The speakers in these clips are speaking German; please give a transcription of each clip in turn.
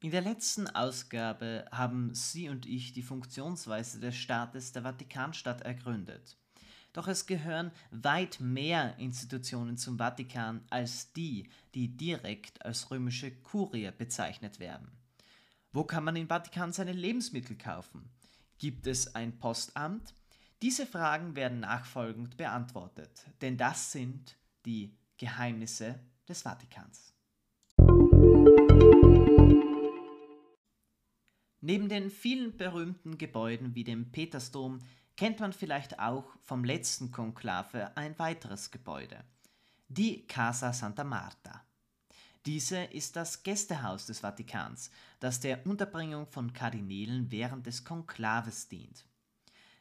In der letzten Ausgabe haben Sie und ich die Funktionsweise des Staates der Vatikanstadt ergründet. Doch es gehören weit mehr Institutionen zum Vatikan als die, die direkt als römische Kurie bezeichnet werden. Wo kann man im Vatikan seine Lebensmittel kaufen? Gibt es ein Postamt? Diese Fragen werden nachfolgend beantwortet, denn das sind die Geheimnisse des Vatikans. Neben den vielen berühmten Gebäuden wie dem Petersdom kennt man vielleicht auch vom letzten Konklave ein weiteres Gebäude, die Casa Santa Marta. Diese ist das Gästehaus des Vatikans, das der Unterbringung von Kardinälen während des Konklaves dient.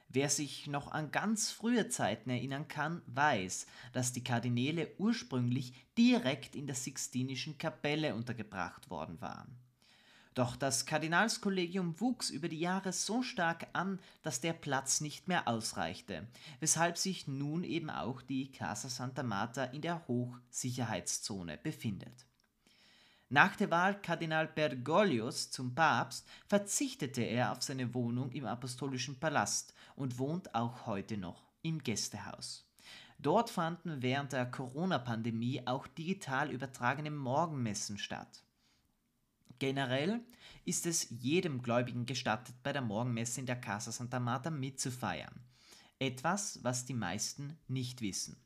Wer sich noch an ganz frühe Zeiten erinnern kann, weiß, dass die Kardinäle ursprünglich direkt in der Sixtinischen Kapelle untergebracht worden waren. Doch das Kardinalskollegium wuchs über die Jahre so stark an, dass der Platz nicht mehr ausreichte, weshalb sich nun eben auch die Casa Santa Marta in der Hochsicherheitszone befindet. Nach der Wahl Kardinal Bergoglios zum Papst verzichtete er auf seine Wohnung im Apostolischen Palast und wohnt auch heute noch im Gästehaus. Dort fanden während der Corona-Pandemie auch digital übertragene Morgenmessen statt. Generell ist es jedem Gläubigen gestattet, bei der Morgenmesse in der Casa Santa Marta mitzufeiern. Etwas, was die meisten nicht wissen.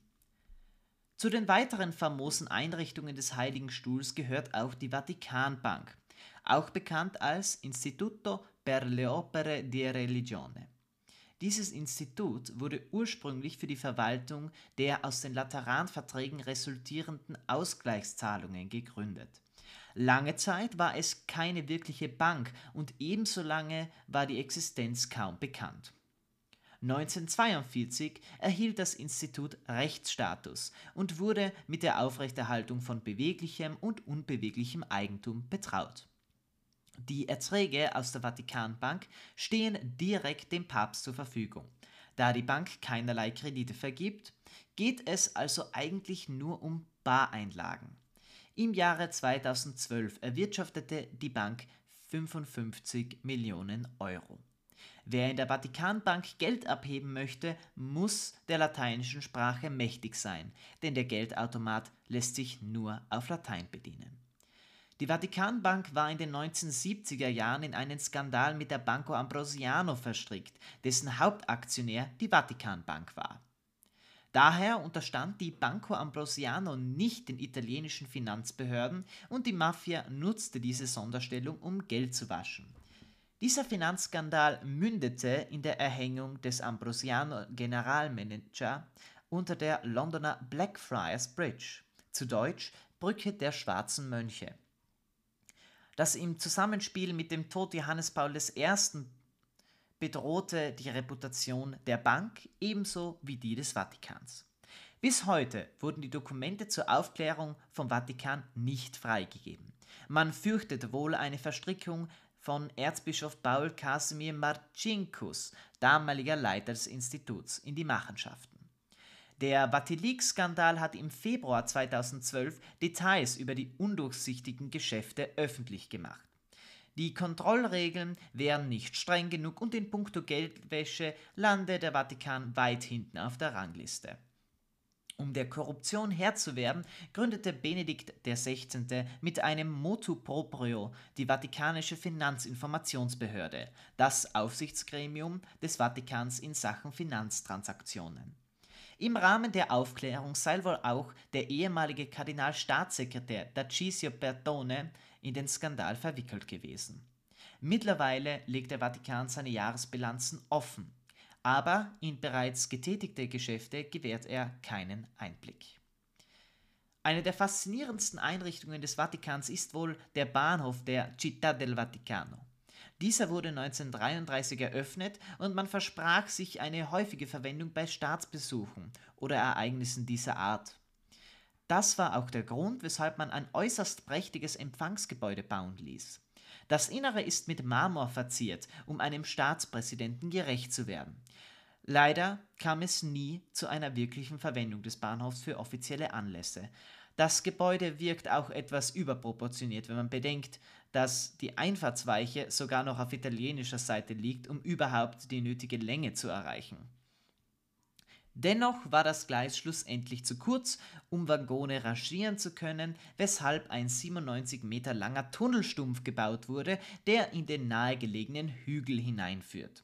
Zu den weiteren famosen Einrichtungen des Heiligen Stuhls gehört auch die Vatikanbank, auch bekannt als Instituto per le Opere di Religione. Dieses Institut wurde ursprünglich für die Verwaltung der aus den Lateranverträgen resultierenden Ausgleichszahlungen gegründet. Lange Zeit war es keine wirkliche Bank und ebenso lange war die Existenz kaum bekannt. 1942 erhielt das Institut Rechtsstatus und wurde mit der Aufrechterhaltung von beweglichem und unbeweglichem Eigentum betraut. Die Erträge aus der Vatikanbank stehen direkt dem Papst zur Verfügung. Da die Bank keinerlei Kredite vergibt, geht es also eigentlich nur um Bareinlagen. Im Jahre 2012 erwirtschaftete die Bank 55 Millionen Euro. Wer in der Vatikanbank Geld abheben möchte, muss der lateinischen Sprache mächtig sein, denn der Geldautomat lässt sich nur auf Latein bedienen. Die Vatikanbank war in den 1970er Jahren in einen Skandal mit der Banco Ambrosiano verstrickt, dessen Hauptaktionär die Vatikanbank war. Daher unterstand die Banco Ambrosiano nicht den italienischen Finanzbehörden und die Mafia nutzte diese Sonderstellung, um Geld zu waschen. Dieser Finanzskandal mündete in der Erhängung des Ambrosiano Generalmanager unter der Londoner Blackfriars Bridge, zu Deutsch Brücke der schwarzen Mönche. Das im Zusammenspiel mit dem Tod Johannes Paul I bedrohte die Reputation der Bank ebenso wie die des Vatikans. Bis heute wurden die Dokumente zur Aufklärung vom Vatikan nicht freigegeben. Man fürchtet wohl eine Verstrickung von Erzbischof Paul Casimir Marcinkus, damaliger Leiter des Instituts, in die Machenschaften. Der Vatileaks-Skandal hat im Februar 2012 Details über die undurchsichtigen Geschäfte öffentlich gemacht. Die Kontrollregeln wären nicht streng genug und in puncto Geldwäsche lande der Vatikan weit hinten auf der Rangliste. Um der Korruption Herr zu werden, gründete Benedikt XVI. mit einem Motu proprio die Vatikanische Finanzinformationsbehörde, das Aufsichtsgremium des Vatikans in Sachen Finanztransaktionen. Im Rahmen der Aufklärung sei wohl auch der ehemalige Kardinalstaatssekretär Dacisio Bertone in den Skandal verwickelt gewesen. Mittlerweile legt der Vatikan seine Jahresbilanzen offen, aber in bereits getätigte Geschäfte gewährt er keinen Einblick. Eine der faszinierendsten Einrichtungen des Vatikans ist wohl der Bahnhof der Città del Vaticano. Dieser wurde 1933 eröffnet und man versprach sich eine häufige Verwendung bei Staatsbesuchen oder Ereignissen dieser Art. Das war auch der Grund, weshalb man ein äußerst prächtiges Empfangsgebäude bauen ließ. Das Innere ist mit Marmor verziert, um einem Staatspräsidenten gerecht zu werden. Leider kam es nie zu einer wirklichen Verwendung des Bahnhofs für offizielle Anlässe. Das Gebäude wirkt auch etwas überproportioniert, wenn man bedenkt, dass die Einfahrtsweiche sogar noch auf italienischer Seite liegt, um überhaupt die nötige Länge zu erreichen. Dennoch war das Gleis schlussendlich zu kurz, um Waggone rangieren zu können, weshalb ein 97 Meter langer Tunnelstumpf gebaut wurde, der in den nahegelegenen Hügel hineinführt.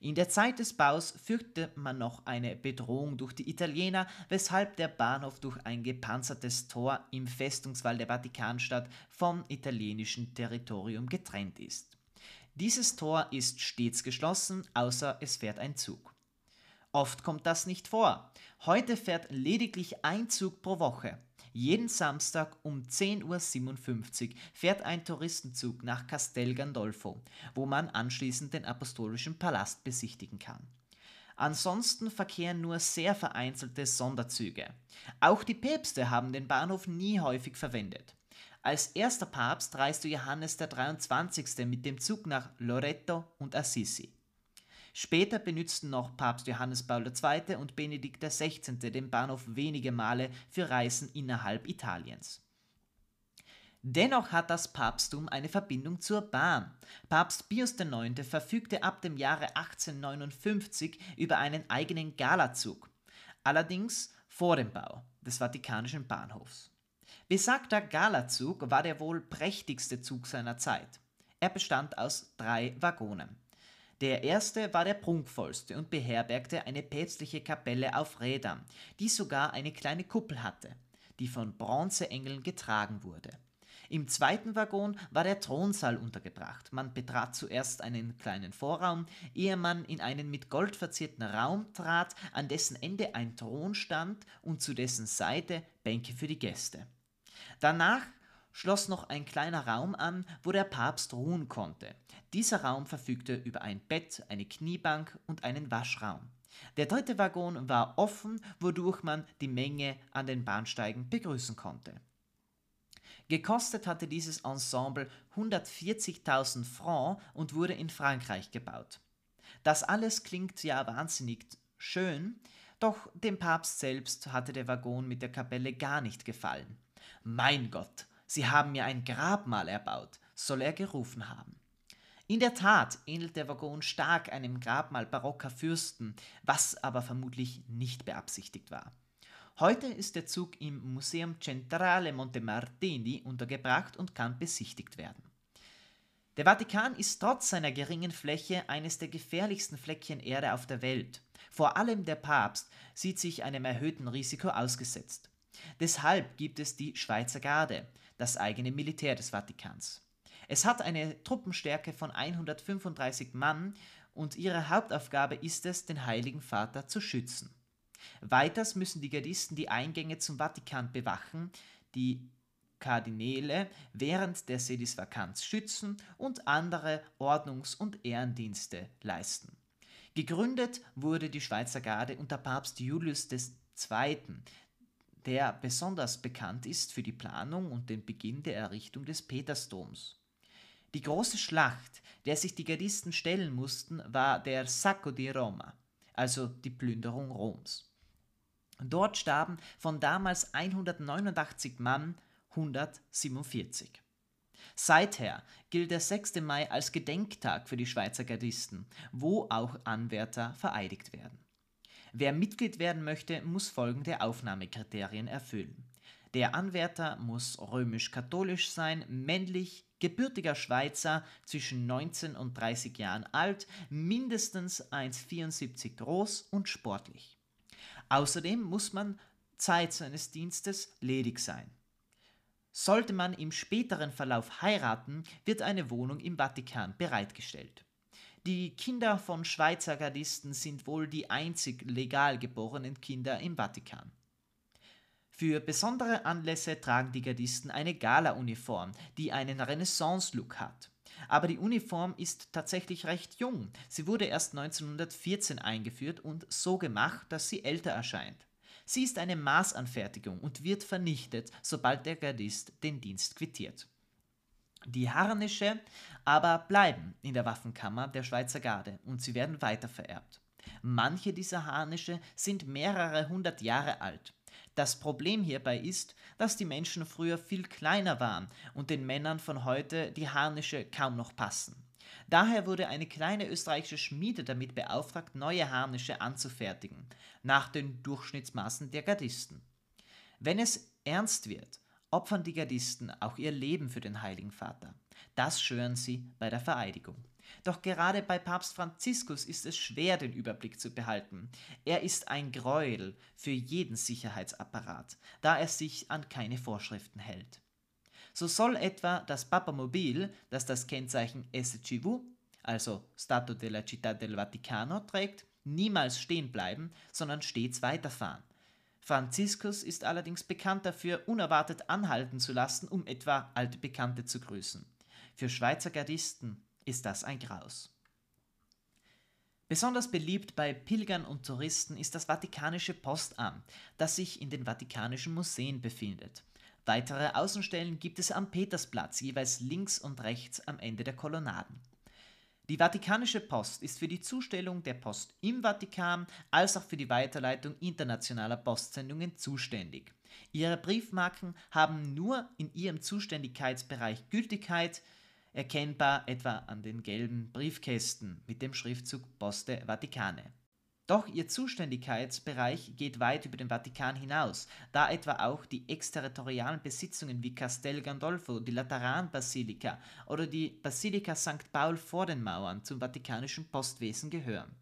In der Zeit des Baus fürchtete man noch eine Bedrohung durch die Italiener, weshalb der Bahnhof durch ein gepanzertes Tor im Festungswall der Vatikanstadt vom italienischen Territorium getrennt ist. Dieses Tor ist stets geschlossen, außer es fährt ein Zug. Oft kommt das nicht vor. Heute fährt lediglich ein Zug pro Woche. Jeden Samstag um 10.57 Uhr fährt ein Touristenzug nach Castel Gandolfo, wo man anschließend den Apostolischen Palast besichtigen kann. Ansonsten verkehren nur sehr vereinzelte Sonderzüge. Auch die Päpste haben den Bahnhof nie häufig verwendet. Als erster Papst reiste Johannes der 23. mit dem Zug nach Loreto und Assisi. Später benützten noch Papst Johannes Paul II. und Benedikt XVI. den Bahnhof wenige Male für Reisen innerhalb Italiens. Dennoch hat das Papsttum eine Verbindung zur Bahn. Papst Pius IX. verfügte ab dem Jahre 1859 über einen eigenen Galazug, allerdings vor dem Bau des Vatikanischen Bahnhofs. Besagter Galazug war der wohl prächtigste Zug seiner Zeit. Er bestand aus drei Waggonen. Der erste war der prunkvollste und beherbergte eine päpstliche Kapelle auf Rädern, die sogar eine kleine Kuppel hatte, die von Bronzeengeln getragen wurde. Im zweiten Waggon war der Thronsaal untergebracht. Man betrat zuerst einen kleinen Vorraum, ehe man in einen mit Gold verzierten Raum trat, an dessen Ende ein Thron stand und zu dessen Seite Bänke für die Gäste. Danach schloss noch ein kleiner Raum an, wo der Papst ruhen konnte. Dieser Raum verfügte über ein Bett, eine Kniebank und einen Waschraum. Der dritte Waggon war offen, wodurch man die Menge an den Bahnsteigen begrüßen konnte. Gekostet hatte dieses Ensemble 140.000 Francs und wurde in Frankreich gebaut. Das alles klingt ja wahnsinnig schön, doch dem Papst selbst hatte der Waggon mit der Kapelle gar nicht gefallen. Mein Gott, Sie haben mir ein Grabmal erbaut, soll er gerufen haben. In der Tat ähnelt der Waggon stark einem Grabmal barocker Fürsten, was aber vermutlich nicht beabsichtigt war. Heute ist der Zug im Museum Centrale Montemartini untergebracht und kann besichtigt werden. Der Vatikan ist trotz seiner geringen Fläche eines der gefährlichsten Fleckchen Erde auf der Welt. Vor allem der Papst sieht sich einem erhöhten Risiko ausgesetzt. Deshalb gibt es die Schweizer Garde, das eigene Militär des Vatikans. Es hat eine Truppenstärke von 135 Mann und ihre Hauptaufgabe ist es, den Heiligen Vater zu schützen. Weiters müssen die Gardisten die Eingänge zum Vatikan bewachen, die Kardinäle während der Sedisvakanz schützen und andere Ordnungs- und Ehrendienste leisten. Gegründet wurde die Schweizer Garde unter Papst Julius II., der besonders bekannt ist für die Planung und den Beginn der Errichtung des Petersdoms. Die große Schlacht, der sich die Gardisten stellen mussten, war der Sacco di Roma, also die Plünderung Roms. Dort starben von damals 189 Mann 147. Seither gilt der 6. Mai als Gedenktag für die Schweizer Gardisten, wo auch Anwärter vereidigt werden. Wer Mitglied werden möchte, muss folgende Aufnahmekriterien erfüllen. Der Anwärter muss römisch-katholisch sein, männlich, gebürtiger Schweizer, zwischen 19 und 30 Jahren alt, mindestens 1,74 groß und sportlich. Außerdem muss man Zeit seines Dienstes ledig sein. Sollte man im späteren Verlauf heiraten, wird eine Wohnung im Vatikan bereitgestellt. Die Kinder von Schweizer Gardisten sind wohl die einzig legal geborenen Kinder im Vatikan. Für besondere Anlässe tragen die Gardisten eine Gala-Uniform, die einen Renaissance-Look hat. Aber die Uniform ist tatsächlich recht jung. Sie wurde erst 1914 eingeführt und so gemacht, dass sie älter erscheint. Sie ist eine Maßanfertigung und wird vernichtet, sobald der Gardist den Dienst quittiert. Die Harnische aber bleiben in der Waffenkammer der Schweizer Garde und sie werden weiter vererbt. Manche dieser Harnische sind mehrere hundert Jahre alt. Das Problem hierbei ist, dass die Menschen früher viel kleiner waren und den Männern von heute die Harnische kaum noch passen. Daher wurde eine kleine österreichische Schmiede damit beauftragt, neue Harnische anzufertigen, nach den Durchschnittsmaßen der Gardisten. Wenn es ernst wird, opfern die Gardisten auch ihr Leben für den Heiligen Vater. Das schwören sie bei der Vereidigung. Doch gerade bei Papst Franziskus ist es schwer, den Überblick zu behalten. Er ist ein Gräuel für jeden Sicherheitsapparat, da er sich an keine Vorschriften hält. So soll etwa das Papamobil, das das Kennzeichen SCV, also Stato della Città del Vaticano, trägt, niemals stehen bleiben, sondern stets weiterfahren. Franziskus ist allerdings bekannt dafür, unerwartet anhalten zu lassen, um etwa alte Bekannte zu grüßen. Für Schweizer Gardisten ist das ein Graus. Besonders beliebt bei Pilgern und Touristen ist das Vatikanische Postamt, das sich in den Vatikanischen Museen befindet. Weitere Außenstellen gibt es am Petersplatz, jeweils links und rechts am Ende der Kolonnaden. Die Vatikanische Post ist für die Zustellung der Post im Vatikan als auch für die Weiterleitung internationaler Postsendungen zuständig. Ihre Briefmarken haben nur in ihrem Zuständigkeitsbereich Gültigkeit, erkennbar etwa an den gelben Briefkästen mit dem Schriftzug Poste Vaticane. Doch ihr Zuständigkeitsbereich geht weit über den Vatikan hinaus, da etwa auch die exterritorialen Besitzungen wie Castel Gandolfo, die Lateranbasilika oder die Basilika St. Paul vor den Mauern zum vatikanischen Postwesen gehören.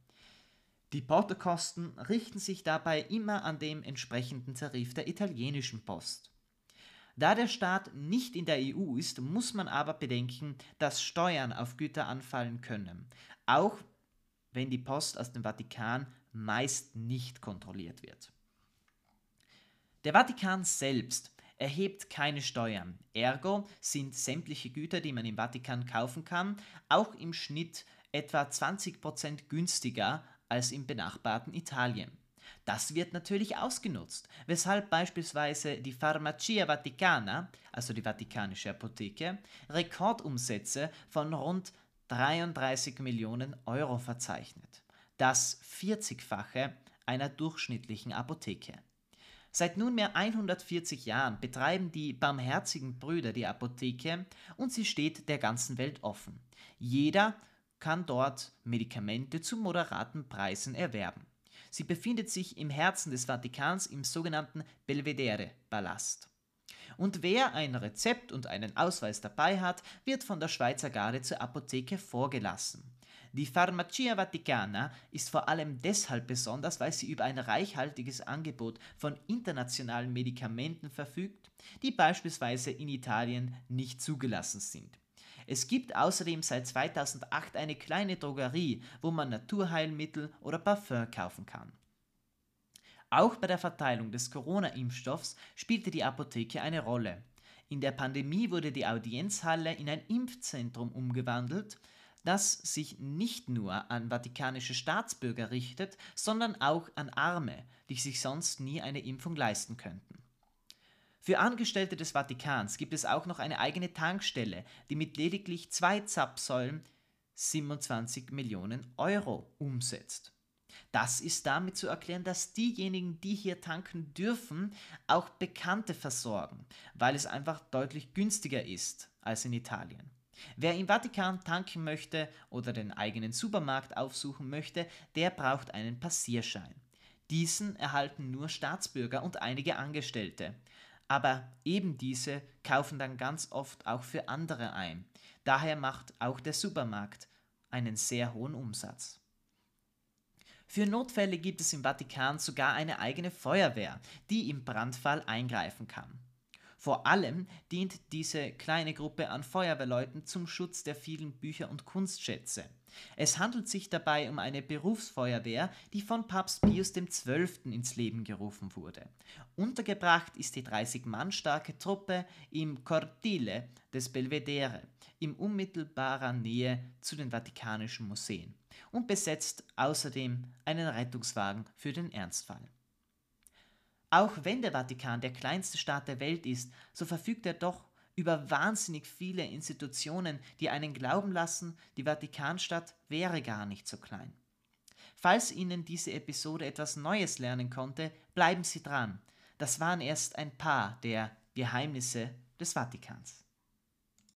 Die Portokosten richten sich dabei immer an dem entsprechenden Tarif der italienischen Post. Da der Staat nicht in der EU ist, muss man aber bedenken, dass Steuern auf Güter anfallen können, auch wenn die Post aus dem Vatikan meist nicht kontrolliert wird. Der Vatikan selbst erhebt keine Steuern, ergo sind sämtliche Güter, die man im Vatikan kaufen kann, auch im Schnitt etwa 20% günstiger als im benachbarten Italien. Das wird natürlich ausgenutzt, weshalb beispielsweise die Farmacia Vaticana, also die Vatikanische Apotheke, Rekordumsätze von rund 33 Millionen Euro verzeichnet. Das 40-fache einer durchschnittlichen Apotheke. Seit nunmehr 140 Jahren betreiben die barmherzigen Brüder die Apotheke und sie steht der ganzen Welt offen. Jeder kann dort Medikamente zu moderaten Preisen erwerben. Sie befindet sich im Herzen des Vatikans im sogenannten Belvedere-Palast. Und wer ein Rezept und einen Ausweis dabei hat, wird von der Schweizer Garde zur Apotheke vorgelassen. Die Pharmacia Vaticana ist vor allem deshalb besonders, weil sie über ein reichhaltiges Angebot von internationalen Medikamenten verfügt, die beispielsweise in Italien nicht zugelassen sind. Es gibt außerdem seit 2008 eine kleine Drogerie, wo man Naturheilmittel oder Parfum kaufen kann. Auch bei der Verteilung des Corona-Impfstoffs spielte die Apotheke eine Rolle. In der Pandemie wurde die Audienzhalle in ein Impfzentrum umgewandelt, das sich nicht nur an vatikanische Staatsbürger richtet, sondern auch an Arme, die sich sonst nie eine Impfung leisten könnten. Für Angestellte des Vatikans gibt es auch noch eine eigene Tankstelle, die mit lediglich zwei Zapfsäulen 27 Millionen Euro umsetzt. Das ist damit zu erklären, dass diejenigen, die hier tanken dürfen, auch Bekannte versorgen, weil es einfach deutlich günstiger ist als in Italien. Wer im Vatikan tanken möchte oder den eigenen Supermarkt aufsuchen möchte, der braucht einen Passierschein. Diesen erhalten nur Staatsbürger und einige Angestellte. Aber eben diese kaufen dann ganz oft auch für andere ein. Daher macht auch der Supermarkt einen sehr hohen Umsatz. Für Notfälle gibt es im Vatikan sogar eine eigene Feuerwehr, die im Brandfall eingreifen kann. Vor allem dient diese kleine Gruppe an Feuerwehrleuten zum Schutz der vielen Bücher und Kunstschätze. Es handelt sich dabei um eine Berufsfeuerwehr, die von Papst Pius XII. ins Leben gerufen wurde. Untergebracht ist die 30 Mann starke Truppe im Cortile des Belvedere, in unmittelbarer Nähe zu den Vatikanischen Museen und besetzt außerdem einen Rettungswagen für den Ernstfall. Auch wenn der Vatikan der kleinste Staat der Welt ist, so verfügt er doch über wahnsinnig viele Institutionen, die einen glauben lassen, die Vatikanstadt wäre gar nicht so klein. Falls Ihnen diese Episode etwas Neues lernen konnte, bleiben Sie dran. das waren erst ein paar der Geheimnisse des Vatikans.